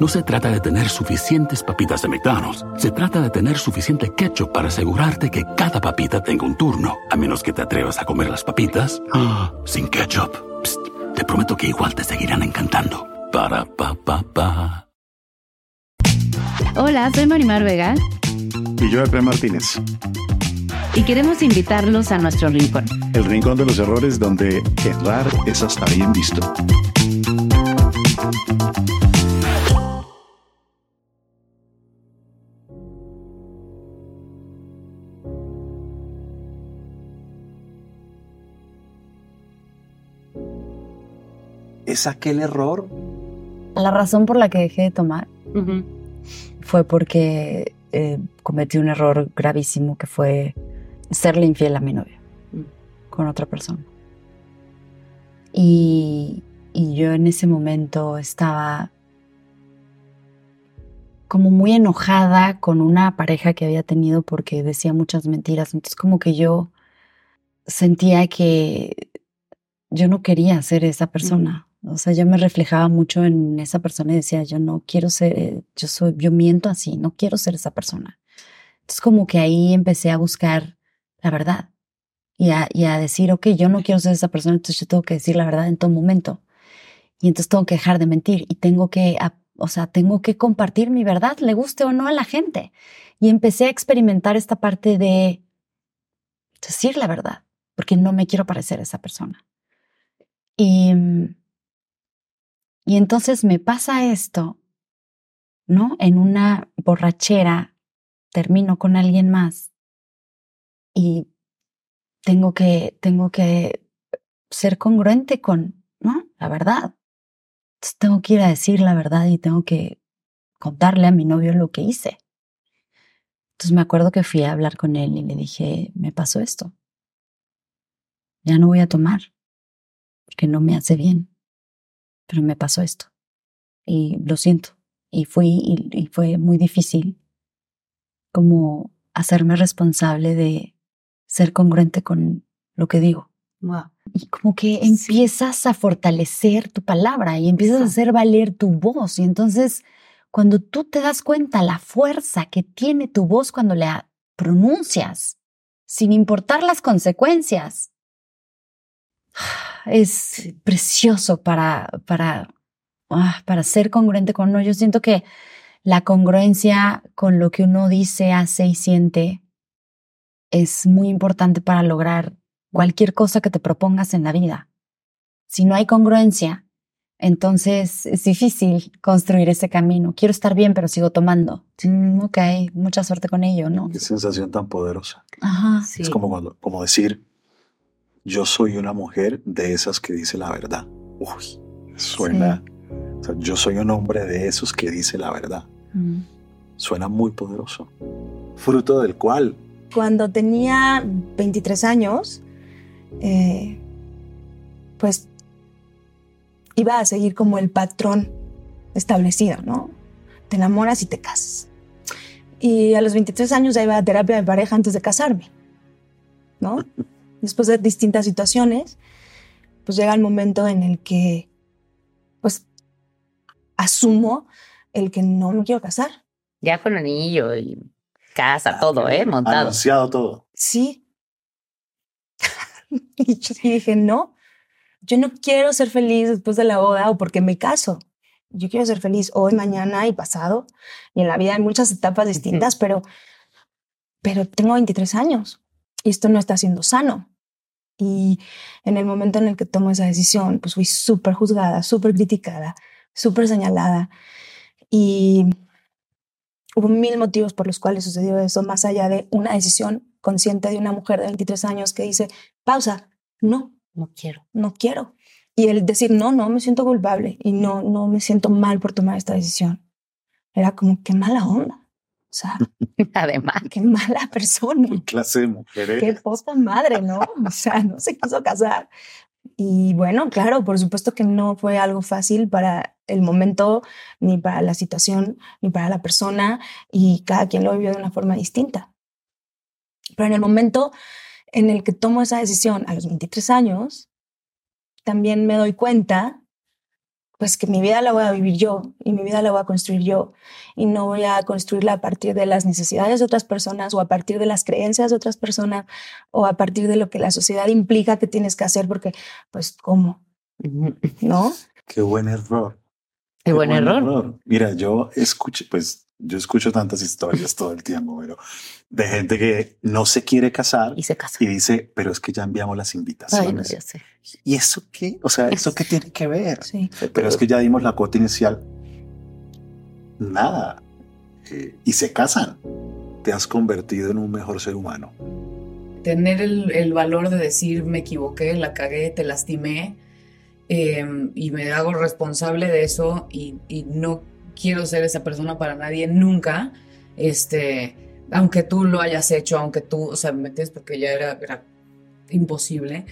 No se trata de tener suficientes papitas de McDonald's. Se trata de tener suficiente ketchup para asegurarte que cada papita tenga un turno. A menos que te atrevas a comer las papitas ah, sin ketchup. Psst, te prometo que igual te seguirán encantando. Para pa pa pa. Hola, soy Marimar Vega. Y yo, Epe Martínez. Y queremos invitarlos a nuestro rincón. El rincón de los errores donde errar es hasta bien visto. ¿Es aquel error? La razón por la que dejé de tomar fue porque eh, cometí un error gravísimo que fue serle infiel a mi novia con otra persona. Y, y yo en ese momento estaba como muy enojada con una pareja que había tenido porque decía muchas mentiras. Entonces como que yo sentía que yo no quería ser esa persona. O sea, yo me reflejaba mucho en esa persona y decía, yo no quiero ser, eh, yo soy, yo miento así, no quiero ser esa persona. Entonces como que ahí empecé a buscar la verdad y a, y a decir, ok, yo no quiero ser esa persona, entonces yo tengo que decir la verdad en todo momento. Y entonces tengo que dejar de mentir y tengo que, o sea, tengo que compartir mi verdad, le guste o no a la gente. Y empecé a experimentar esta parte de decir la verdad, porque no me quiero parecer a esa persona. Y y entonces me pasa esto, ¿no? En una borrachera termino con alguien más y tengo que, tengo que ser congruente con, ¿no? La verdad. Entonces tengo que ir a decir la verdad y tengo que contarle a mi novio lo que hice. Entonces me acuerdo que fui a hablar con él y le dije, me pasó esto. Ya no voy a tomar, porque no me hace bien pero me pasó esto. Y lo siento. Y fui, y, fue muy difícil como hacerme responsable de ser congruente con lo que digo. Y como que empiezas a fortalecer tu palabra y empiezas a hacer valer tu voz. Y entonces, cuando tú te das cuenta la fuerza que tiene tu voz cuando la pronuncias, sin importar las consecuencias, es precioso para, para, ah, para ser congruente con uno. Yo siento que la congruencia con lo que uno dice, hace y siente es muy importante para lograr cualquier cosa que te propongas en la vida. Si no hay congruencia, entonces es difícil construir ese camino. Quiero estar bien, pero sigo tomando. Mm, ok, mucha suerte con ello, ¿no? Qué sensación tan poderosa. Ajá. Es como, cuando, como decir, yo soy una mujer de esas que dice la verdad. Uy, suena. yo soy un hombre de esos que dice la verdad. Mm. Suena muy poderoso. Fruto del cual. Cuando tenía 23 años, eh, pues iba a seguir como el patrón establecido, ¿no? Te enamoras y te casas. Y a los 23 años ya iba a terapia de pareja antes de casarme, ¿no? Después de distintas situaciones, pues llega el momento en el que, pues, asumo el que no me quiero casar. Ya con anillo y casa, ah, todo, ¿eh? Montado. Anunciado todo. Sí. y yo dije, no, yo no quiero ser feliz después de la boda o porque me caso. Yo quiero ser feliz hoy, mañana y pasado. Y en la vida hay muchas etapas distintas, pero, pero tengo 23 años y esto no está siendo sano. Y en el momento en el que tomo esa decisión, pues fui súper juzgada, súper criticada, súper señalada. Y hubo mil motivos por los cuales sucedió eso, más allá de una decisión consciente de una mujer de 23 años que dice, pausa, no, no quiero. No quiero. Y el decir, no, no me siento culpable y no, no me siento mal por tomar esta decisión. Era como, qué mala onda. O sea, Además, qué mala persona. ¿Qué clase de mujer Qué poca madre, ¿no? O sea, no se quiso casar. Y bueno, claro, por supuesto que no fue algo fácil para el momento, ni para la situación, ni para la persona, y cada quien lo vivió de una forma distinta. Pero en el momento en el que tomo esa decisión a los 23 años, también me doy cuenta, pues que mi vida la voy a vivir yo y mi vida la voy a construir yo y no voy a construirla a partir de las necesidades de otras personas o a partir de las creencias de otras personas o a partir de lo que la sociedad implica que tienes que hacer porque, pues, ¿cómo? ¿No? Qué buen error. qué buen error. Mira, yo escucho, pues yo escucho tantas historias todo el tiempo, pero de gente que no se quiere casar Y se casó. y dice, pero es que ya enviamos las Ay, no, invitaciones. ya sé. ¿Y eso qué? O sea, ¿eso qué tiene que ver? Sí. Pero es que ya dimos la cuota inicial. Nada. Eh, y se casan. Te has convertido en un mejor ser humano. tener el, el valor de decir me equivoqué, la cagué, te lastimé eh, y me hago responsable de eso y, y no quiero ser esa persona para nadie nunca, este, aunque tú lo hayas hecho, aunque tú, o sea, me entiendes, porque ya era, era imposible,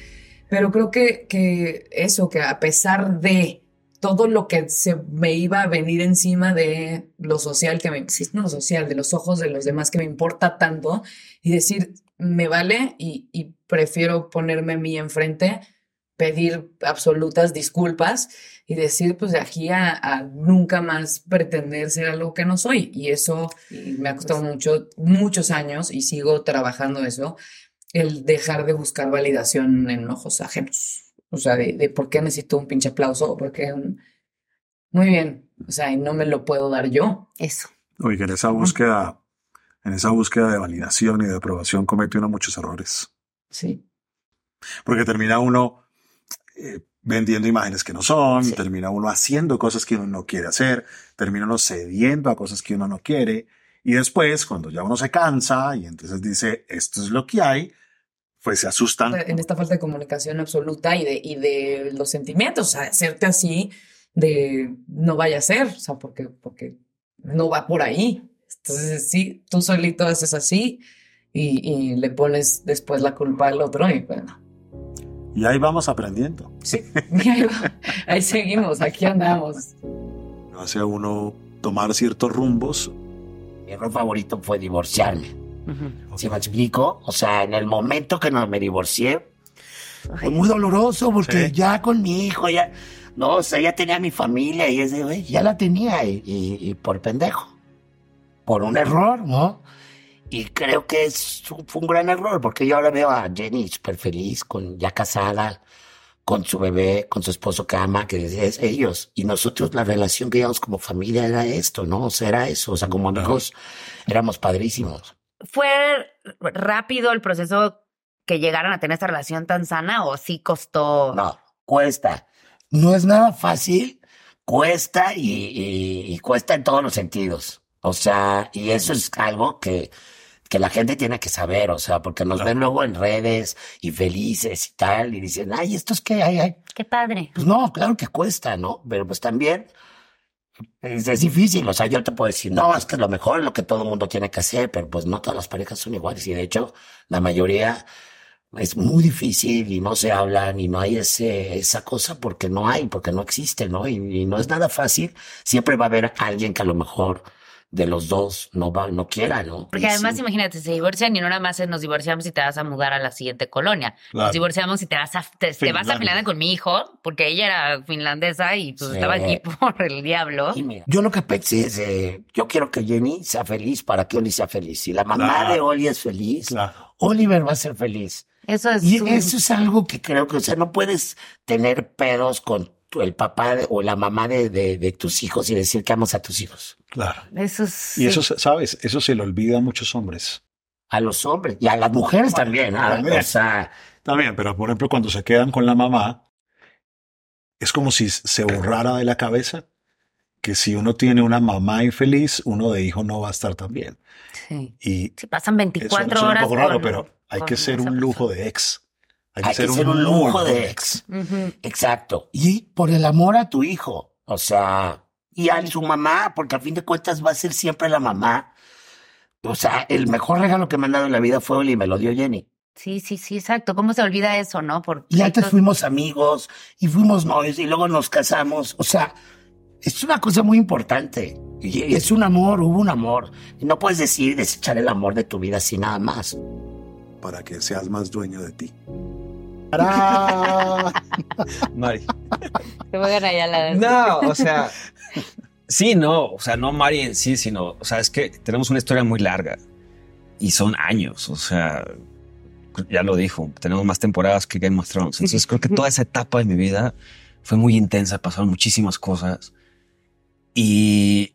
pero creo que, que eso, que a pesar de todo lo que se me iba a venir encima de lo social que me, no lo social, de los ojos de los demás que me importa tanto y decir, me vale y, y prefiero ponerme a mí enfrente, pedir absolutas disculpas y decir, pues de aquí a, a nunca más pretender ser algo que no soy. Y eso y me ha costado mucho, muchos años y sigo trabajando eso, el dejar de buscar validación en ojos ajenos. O sea, de, de por qué necesito un pinche aplauso o por qué un... Muy bien, o sea, y no me lo puedo dar yo. Eso. Oye, en esa búsqueda, en esa búsqueda de validación y de aprobación comete uno muchos errores. Sí. Porque termina uno eh, vendiendo imágenes que no son, Sí. termina uno haciendo cosas que uno no quiere hacer, termina uno cediendo a cosas que uno no quiere. Y después, cuando ya uno se cansa y entonces dice, esto es lo que hay, pues se asustan. en esta falta de comunicación absoluta y de, y de los sentimientos, o sea, hacerte así de no vaya a ser, o sea, porque, porque no va por ahí. Entonces, sí, tú solito haces así y, y le pones después la culpa al otro y bueno, Y ahí vamos aprendiendo. sí, y ahí, va, ahí seguimos, aquí andamos. Hace a uno tomar ciertos rumbos. Mi error favorito fue divorciarme. Ujú. ¿Sí me explico? O sea, en el momento que no me divorcié, fue muy doloroso porque Sí. ya con mi hijo, ya, no, o sea, ya tenía mi familia y ese, ya la tenía y, y- y por pendejo, por un error, ¿no? Y creo que es, fue un gran error porque yo ahora veo a Jenny súper feliz, con, ya casada, con su bebé, con su esposo que ama, que es ellos. Y nosotros la relación que llevamos como familia era esto, ¿no? O sea, era eso. O sea, como amigos éramos padrísimos. ¿Fue rápido el proceso que llegaran a tener esta relación tan sana o sí costó? No, cuesta. No es nada fácil, cuesta y, y- y cuesta en todos los sentidos. O sea, y eso es algo que, que la gente tiene que saber, o sea, porque nos ven luego en redes y felices y tal, y dicen, ay, ¿esto es qué? Ay, ay. Qué padre. Pues no, claro que cuesta, ¿no? Pero pues también es, es difícil. O sea, yo te puedo decir, no, es que lo mejor es lo que todo el mundo tiene que hacer, pero pues no todas las parejas son iguales. Y de hecho, la mayoría es muy difícil y no se hablan y no hay ese, esa cosa porque no hay, porque no existe, ¿no? Y, y no es nada fácil. Siempre va a haber alguien que a lo mejor de los dos no va, no quiera, ¿no? Porque Y además, sí. imagínate, se divorcian y no nada más nos divorciamos y te vas a mudar a la siguiente colonia. Claro. Nos divorciamos y te vas a, te, te vas a Finlandia. Con mi hijo, porque ella era finlandesa y pues Sí. estaba aquí por el diablo. Y mira, yo lo que pensé es, eh, yo quiero que Jenny sea feliz para que Oli sea feliz. Si la mamá Claro. de Oli es feliz, Claro. Oliver va a ser feliz. Eso es. Y un- eso es algo que creo que, o sea, no puedes tener pedos con el papá o la mamá de, de- de tus hijos y decir que amas a tus hijos. Claro. Eso es. Y eso, ¿sabes? Eso se le olvida a muchos hombres. A los hombres y a las mujeres también. ah, también. O sea, También, pero por ejemplo, cuando se quedan con la mamá, es como si se borrara de la cabeza que si uno tiene una mamá infeliz, uno de hijo no va a estar tan bien. Sí. Y Sí, pasan eso 24 suena horas. un poco raro, con- pero hay que ser un lujo persona. de ex. Hay que, ser, un, lujo de ex. Exacto. Y por el amor a tu hijo. O sea, y a su mamá, porque a fin de cuentas va a ser siempre la mamá. O sea, el mejor regalo que me han dado en la vida fue Oli y me lo dio Jenny. Sí, sí, sí, exacto. ¿Cómo se olvida eso, no? Porque y antes fuimos amigos y fuimos novios y luego nos casamos. O sea, es una cosa muy importante. Y es un amor, hubo un amor. Y no puedes decir desechar el amor de tu vida así nada más. Para que seas más dueño de ti. Mari. Te voy a ganar ya la No, o sea, sí, no, o sea, no Mari en sí, sino, o sea, es que tenemos una historia muy larga y son años, o sea, ya lo dijo, tenemos más temporadas que Game of Thrones. Entonces creo que toda esa etapa de mi vida fue muy intensa, pasaron muchísimas cosas y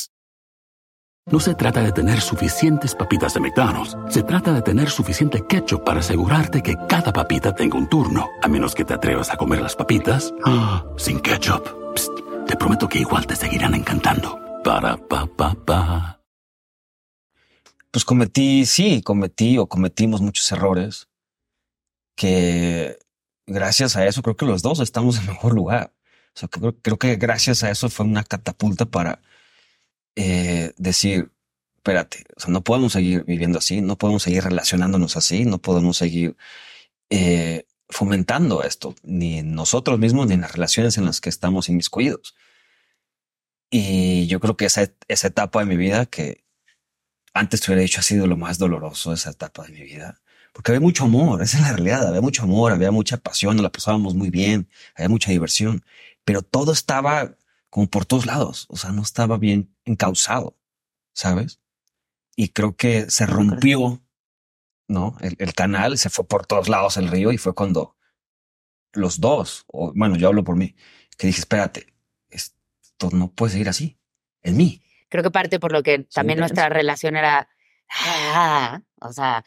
No se trata de tener suficientes papitas de McDonald's. Se trata de tener suficiente ketchup para asegurarte que cada papita tenga un turno. A menos que te atrevas a comer las papitas ah, sin ketchup. Psst, te prometo que igual te seguirán encantando. Para pa pa pa. Pues cometí, sí, cometí o cometimos muchos errores que gracias a eso creo que los dos estamos en mejor lugar. Creo que gracias a eso fue una catapulta para eh, decir, espérate, no podemos seguir viviendo así, no podemos seguir relacionándonos así, no podemos seguir eh, fomentando esto, ni nosotros mismos, ni en las relaciones en las que estamos inmiscuidos. Y yo creo que esa, esa etapa de mi vida, que antes te hubiera dicho ha sido lo más doloroso, esa etapa de mi vida, porque había mucho amor, esa es la realidad, había mucho amor, había mucha pasión, nos la pasábamos muy bien, había mucha diversión, pero todo estaba como por todos lados, o sea, no estaba bien encausado, ¿sabes? Y creo que se rompió, ¿no? El, canal se fue por todos lados el río y fue cuando los dos, o bueno, yo hablo por mí, que dije, espérate, esto no puede seguir así, en mí. Creo que parte por lo que también nuestra relación era, ah, o sea,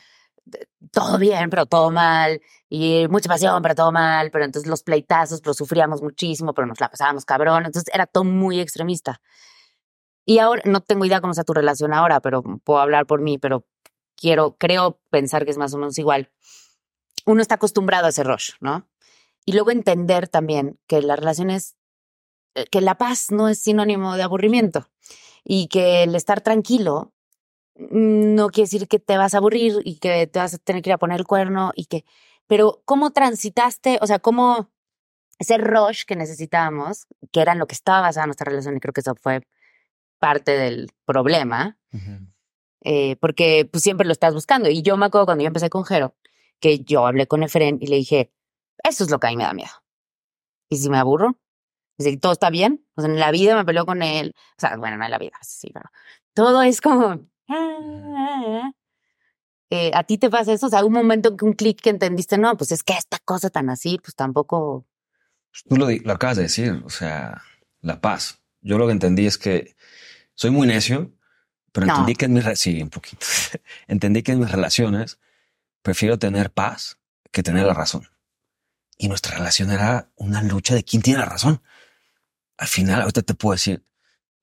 todo bien, pero todo mal, y mucha pasión, pero todo mal, pero entonces los pleitazos, pero sufríamos muchísimo, pero nos la pasábamos cabrón, entonces era todo muy extremista. Y ahora, no tengo idea cómo está tu relación ahora, pero puedo hablar por mí, pero quiero, creo pensar que es más o menos igual. Uno está acostumbrado a ese rush, ¿no? Y luego entender también que la relación es, eh, que la paz no es sinónimo de aburrimiento y que el estar tranquilo no quiere decir que te vas a aburrir y que te vas a tener que ir a poner el cuerno y que, pero ¿cómo transitaste? O sea, ¿cómo ese rush que necesitábamos, que era en lo que estaba basada nuestra relación y creo que eso fue parte del problema, eh, porque pues siempre lo estás buscando. Y yo me acuerdo cuando yo empecé con Jero, que yo hablé con Efren y le dije, eso es lo que a mí me da miedo. ¿Y si me aburro? Dice, todo está bien. O sea, en la vida me peleó con él. O sea, bueno, no en la vida, sí, pero todo es como, eh, ¿A ti te pasa eso? O sea, un momento que un clic que entendiste, no, pues es que esta cosa tan así, pues tampoco. Pues, tú lo, lo acabas de decir, o sea, la paz. Yo lo que entendí es que soy muy necio, pero entendí que en mis sí, un poquito. entendí que en mis relaciones prefiero tener paz que tener la razón. Y nuestra relación era una lucha de quién tiene la razón. Al final, ahorita te puedo decir,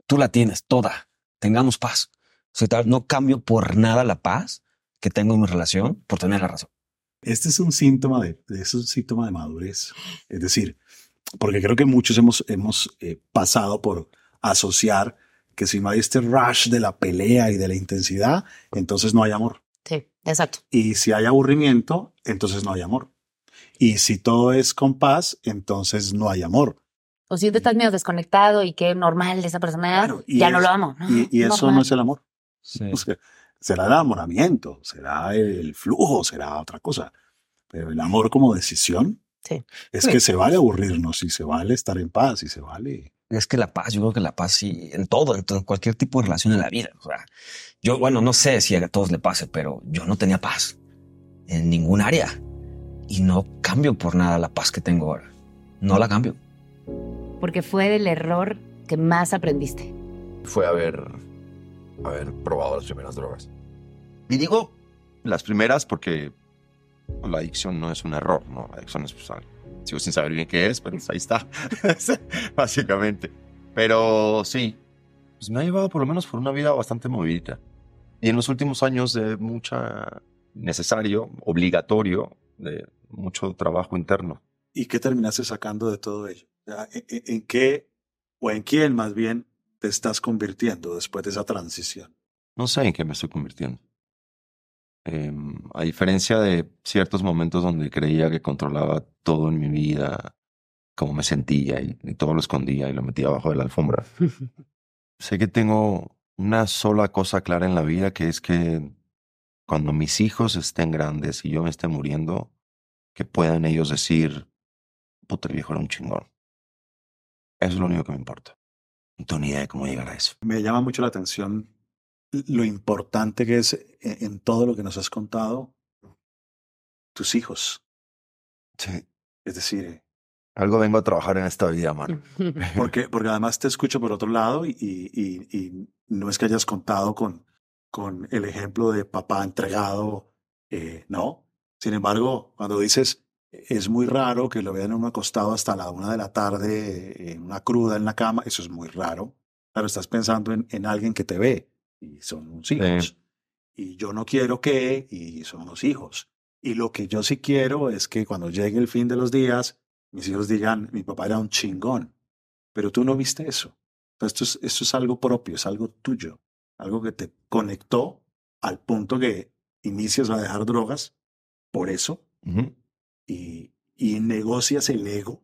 tú la tienes toda, tengamos paz. O sea, no cambio por nada la paz que tengo en mi relación por tener la razón. Este es un síntoma de, es un síntoma de madurez. Es decir, porque creo que muchos hemos, hemos eh, pasado por asociar que si no hay este rush de la pelea y de la intensidad, entonces no hay amor. Sí, exacto. Y si hay aburrimiento, entonces no hay amor. Y si todo es con paz, entonces no hay amor. O si te estás medio desconectado y que normal de esa persona, ya no lo amo. Y, eso no es el amor. será el enamoramiento, será el flujo, será otra cosa. Pero el amor como decisión es que se vale aburrirnos y se vale estar en paz y se vale. Es que la paz, yo creo que la paz sí, en todo, en cualquier tipo de relación en la vida. O sea, yo, bueno, no sé si a todos le pase, pero yo no tenía paz en ningún área. y no cambio por nada la paz que tengo ahora. No la cambio. Porque fue el error que más aprendiste. Fue haber, haber probado las primeras drogas. Y digo las primeras porque la adicción no es un error, ¿no? La adicción es pues, algo. Sigo sin saber bien qué es, pero pues, ahí está, básicamente. Pero sí, pues me ha llevado por lo menos por una vida bastante movidita. Y en los últimos años de mucha necesario, obligatorio, de mucho trabajo interno. ¿Y qué terminaste sacando de todo ello? ¿En, en qué o en quién más bien te estás convirtiendo después de esa transición? No sé en qué me estoy convirtiendo. Eh, a diferencia de ciertos momentos donde creía que controlaba todo en mi vida, cómo me sentía y, y todo lo escondía y lo metía abajo de la alfombra. sé que tengo una sola cosa clara en la vida que es que cuando mis hijos estén grandes y yo me esté muriendo, que puedan ellos decir, puta, el viejo era un chingón. Eso es lo único que me importa. No tengo ni idea de cómo llegar a eso. Me llama mucho la atención lo importante que es en, en todo lo que nos has contado tus hijos. Sí. Es decir, algo vengo a trabajar en esta vida, mano. porque, porque además te escucho por otro lado y, y, y no es que hayas contado con, con el ejemplo de papá entregado, eh, no. Sin embargo, cuando dices, es muy raro que lo vean uno acostado hasta la una de la tarde, en una cruda en la cama, eso es muy raro. Claro, estás pensando en, en alguien que te ve y son unos hijos. Sí. Y yo no quiero que, y son unos hijos. Y lo que yo sí quiero es que cuando llegue el fin de los días, mis hijos digan, mi papá era un chingón. Pero tú no viste eso. Esto es, esto es algo propio, es algo tuyo, algo que te conectó al punto que inicias a dejar drogas por eso. Y, y negocias el ego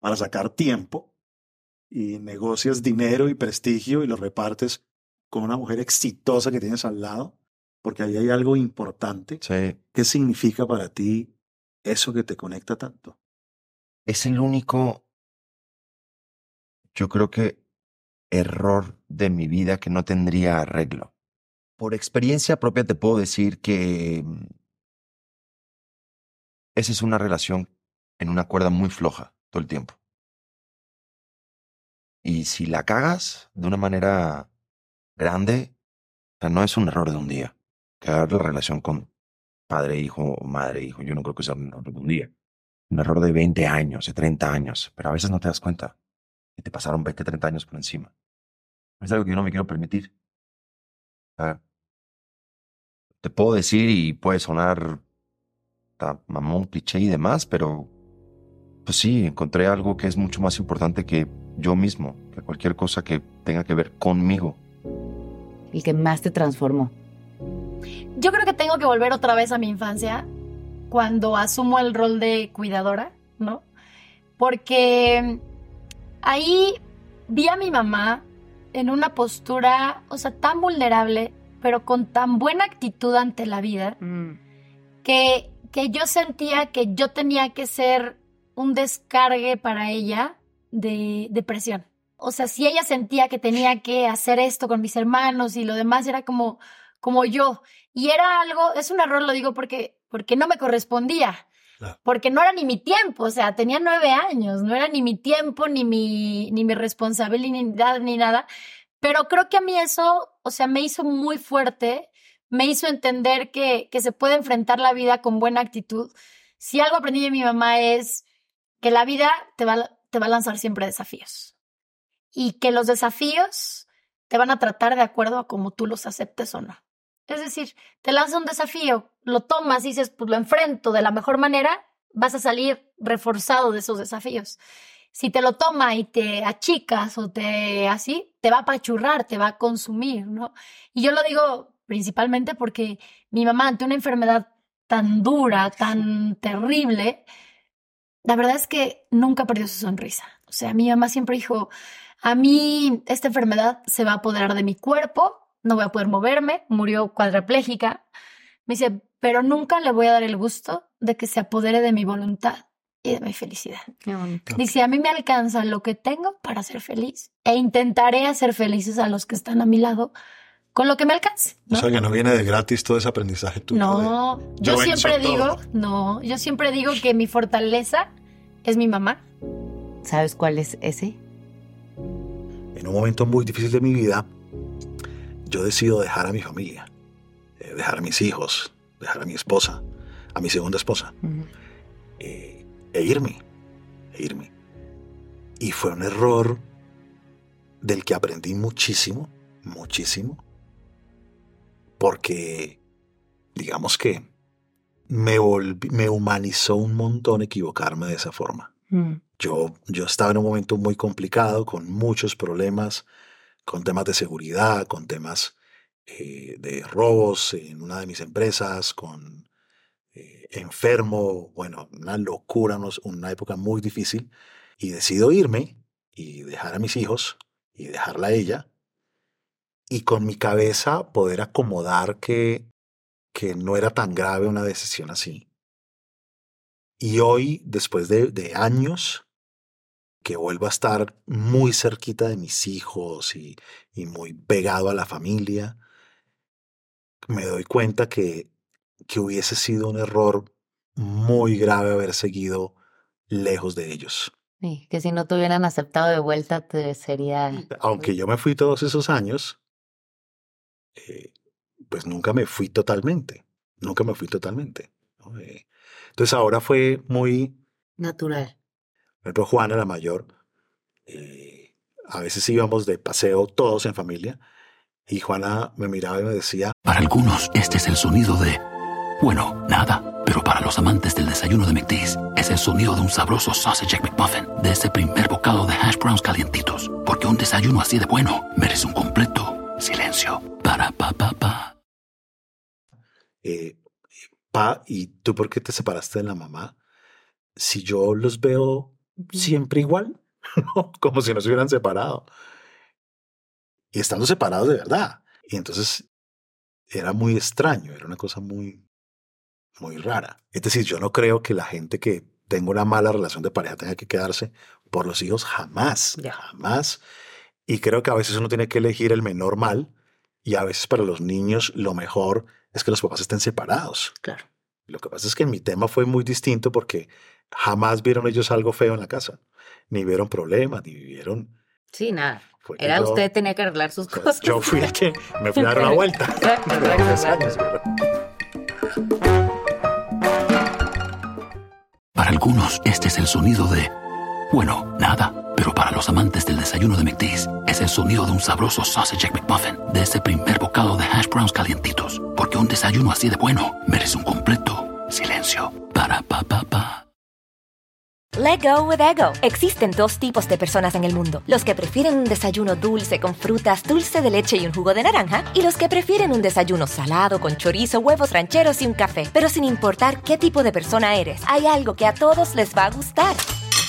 para sacar tiempo y negocias dinero y prestigio y lo repartes con una mujer exitosa que tienes al lado, porque ahí hay algo importante. Sí. ¿Qué significa para ti eso que te conecta tanto? Es el único, yo creo que, error de mi vida que no tendría arreglo. Por experiencia propia te puedo decir que mm, esa es una relación en una cuerda muy floja todo el tiempo. Y si la cagas de una manera grande, o no es un error de un día. Cagar la relación con padre, hijo, madre, hijo, yo no creo que sea un error de un día. Un error de 20 años, de 30 años, pero a veces no te das cuenta. Y te pasaron 20, 30 años por encima. Es algo que yo no me quiero permitir. O te puedo decir y puede sonar ta- mamón, cliché y demás, pero pues sí, encontré algo que es mucho más importante que yo mismo, que cualquier cosa que tenga que ver conmigo. El que más te transformó. Yo creo que tengo que volver otra vez a mi infancia cuando asumo el rol de cuidadora, ¿no? Porque ahí vi a mi mamá en una postura, o sea, tan vulnerable, pero con tan buena actitud ante la vida, Mm. que, que yo sentía que yo tenía que ser un descargue para ella de depresión. O sea, si ella sentía que tenía que hacer esto con mis hermanos y lo demás era como, como yo. Y era algo, es un error, lo digo porque, porque no me correspondía. Claro. Porque no era ni mi tiempo, o sea, tenía nueve años, no era ni mi tiempo, ni mi, ni mi responsabilidad, ni nada. Pero creo que a mí eso, o sea, me hizo muy fuerte, me hizo entender que, se puede enfrentar la vida con buena actitud. Si algo aprendí de mi mamá es que la vida te va, a lanzar siempre desafíos y que los desafíos te van a tratar de acuerdo a cómo tú los aceptes o no. Es decir, te lanza un desafío, lo tomas y dices, pues lo enfrento de la mejor manera, vas a salir reforzado de esos desafíos. Si te lo toma y te achicas o te así, te va a apachurrar, te va a consumir, ¿no? Y yo lo digo principalmente porque mi mamá ante una enfermedad tan dura, tan terrible, la verdad es que nunca perdió su sonrisa. O sea, mi mamá siempre dijo, a mí esta enfermedad se va a apoderar de mi cuerpo, no voy a poder moverme, murió cuadraplégica. Me dice, pero nunca le voy a dar el gusto de que se apodere de mi voluntad y de mi felicidad. Qué bonito. Dice, a mí me alcanza lo que tengo para ser feliz e intentaré hacer felices a los que están a mi lado, con lo que me alcance. O sea que no viene de gratis todo ese aprendizaje tuyo. No, de- yo, siempre digo, todo. no, yo siempre digo que mi fortaleza es mi mamá. ¿Sabes cuál es ese? En un momento muy difícil de mi vida, yo decido dejar a mi familia, eh, dejar a mis hijos, dejar a mi esposa, a mi segunda esposa, eh, e irme, e irme. Y fue un error del que aprendí muchísimo, muchísimo, porque digamos que me, volví- me humanizó un montón equivocarme de esa forma. Yo, yo estaba en un momento muy complicado, con muchos problemas, con temas de seguridad, con temas eh, de robos en una de mis empresas, con eh, enfermo, bueno, una locura, una época muy difícil. Y decido irme y dejar a mis hijos y dejarla a ella. Y con mi cabeza poder acomodar que, que no era tan grave una decisión así. Y hoy, después de, de años, que vuelvo a estar muy cerquita de mis hijos y, y muy pegado a la familia, me doy cuenta que, que hubiese sido un error muy grave haber seguido lejos de ellos. Sí, que si no te hubieran aceptado de vuelta, te sería. Aunque yo me fui todos esos años, eh, pues nunca me fui totalmente. Nunca me fui totalmente. ¿no? Eh, entonces ahora fue muy, Natural. Por ejemplo, Juana, la mayor, eh, a veces íbamos de paseo todos en familia y Juana me miraba y me decía, Para algunos, este es el sonido de... Bueno, nada. Pero para los amantes del desayuno de McDee's, es el sonido de un sabroso sausage McMuffin, de ese primer bocado de hash browns calientitos. Porque un desayuno así de bueno merece un completo silencio. Para pa pa pa. eh, pa, ¿y tú por qué te separaste de la mamá? Si yo los veo siempre igual, como si no se hubieran separado. Y estando separados de verdad. Y entonces era muy extraño, era una cosa muy, muy rara. Es decir, yo no creo que la gente que tenga una mala relación de pareja tenga que quedarse por los hijos jamás, jamás. Y creo que a veces uno tiene que elegir el menor mal y a veces para los niños lo mejor es que los papás estén separados. Claro. Lo que pasa es que en mi tema fue muy distinto porque jamás vieron ellos algo feo en la casa, ni vieron problemas, ni vieron... Sí, nada. Fue Era yo- usted tenía que arreglar sus cosas. Yo fui el que me fui a dar una vuelta. Años. Para algunos, este es el sonido de... Bueno, nada. Pero para los amantes del desayuno de McDee's, es el sonido de un sabroso sausage McMuffin, de ese primer bocado de hash browns calientitos. Porque un desayuno así de bueno merece un completo silencio. Para pa pa pa. Let go with ego. Existen dos tipos de personas en el mundo: los que prefieren un desayuno dulce con frutas, dulce de leche y un jugo de naranja, y los que prefieren un desayuno salado con chorizo, huevos rancheros y un café. Pero sin importar qué tipo de persona eres, hay algo que a todos les va a gustar.